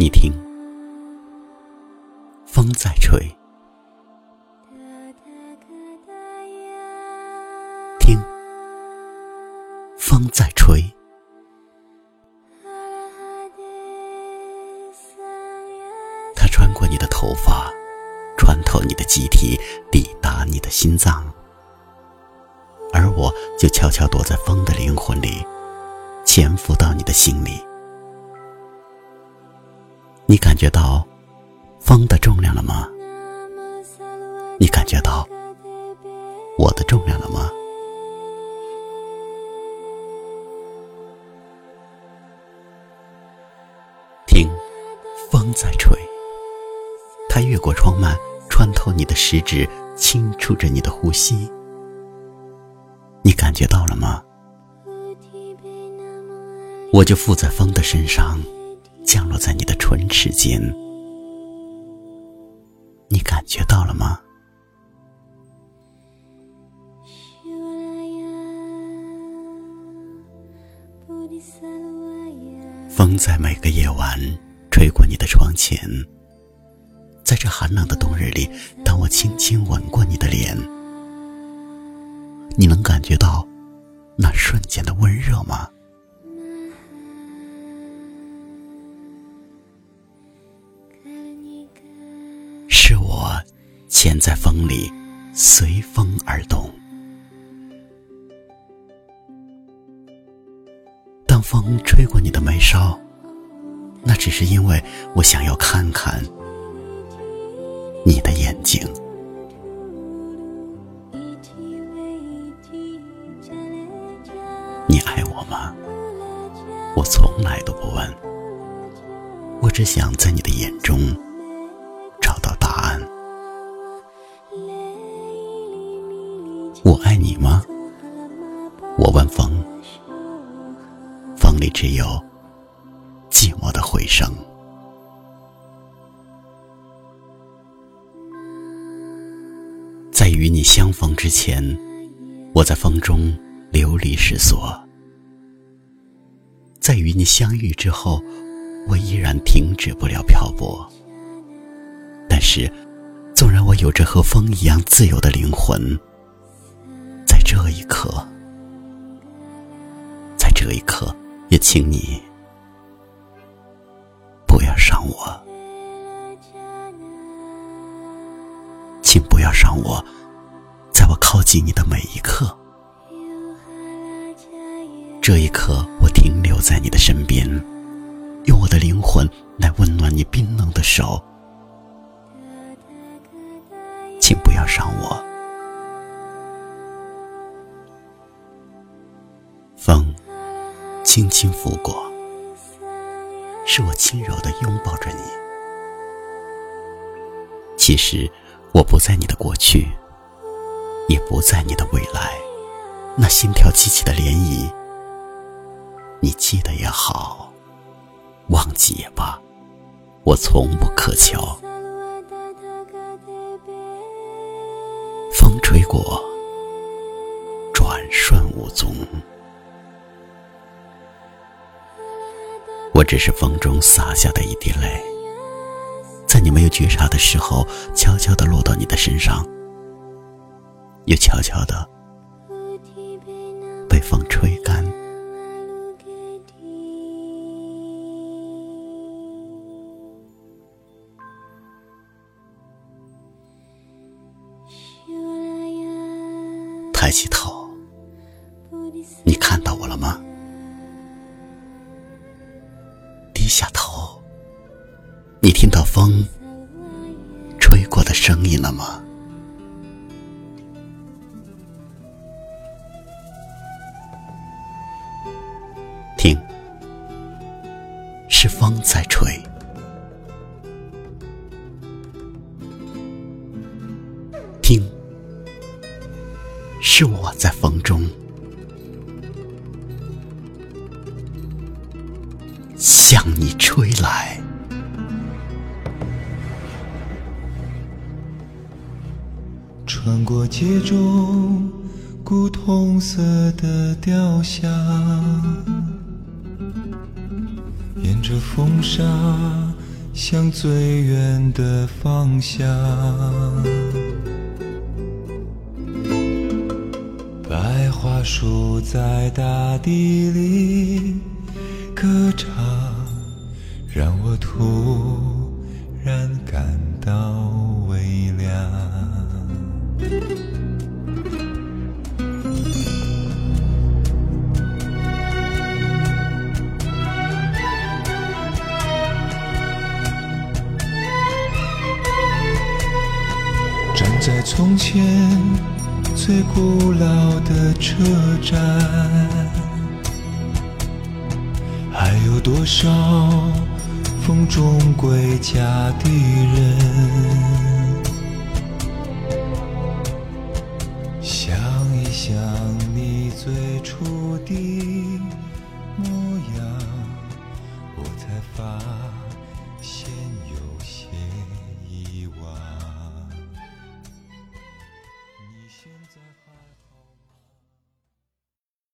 你听，风在吹，听，风在吹。它穿过你的头发，穿透你的机体，抵达你的心脏，而我就悄悄躲在风的灵魂里，潜伏到你的心里。你感觉到风的重量了吗？你感觉到我的重量了吗？听，风在吹，它越过窗幔，穿透你的食指，轻触着你的呼吸。你感觉到了吗？我就附在风的身上。降落在你的唇齿间，你感觉到了吗？风在每个夜晚吹过你的窗前，在这寒冷的冬日里，当我轻轻吻过你的脸，你能感觉到那瞬间的温热吗？我潜在风里，随风而动。当风吹过你的眉梢，那只是因为我想要看看你的眼睛。你爱我吗？我从来都不问，我只想在你的眼中。我爱你吗？我问风，风里只有寂寞的回声。在与你相逢之前，我在风中流离失所；在与你相遇之后，我依然停止不了漂泊。但是，纵然我有着和风一样自由的灵魂。这一刻，在这一刻，也请你不要伤我，请不要伤我，在我靠近你的每一刻。这一刻，我停留在你的身边，用我的灵魂来温暖你冰冷的手，请不要伤我。风轻轻拂过，是我轻柔的拥抱着你。其实我不在你的过去，也不在你的未来。那心跳激起的涟漪，你记得也好，忘记也罢，我从不苛求。风吹过，转瞬无踪。我只是风中洒下的一滴泪，在你没有觉察的时候，悄悄地落到你的身上，又悄悄地被风吹干。抬起头，听到风吹过的声音了吗？听，是风在吹。听，是我在风中。向你吹来，穿过街中古铜色的雕像，沿着风沙向最远的方向。白桦树在大地里歌唱，让我突然感到在从前最古老的车站，还有多少风中归家的人？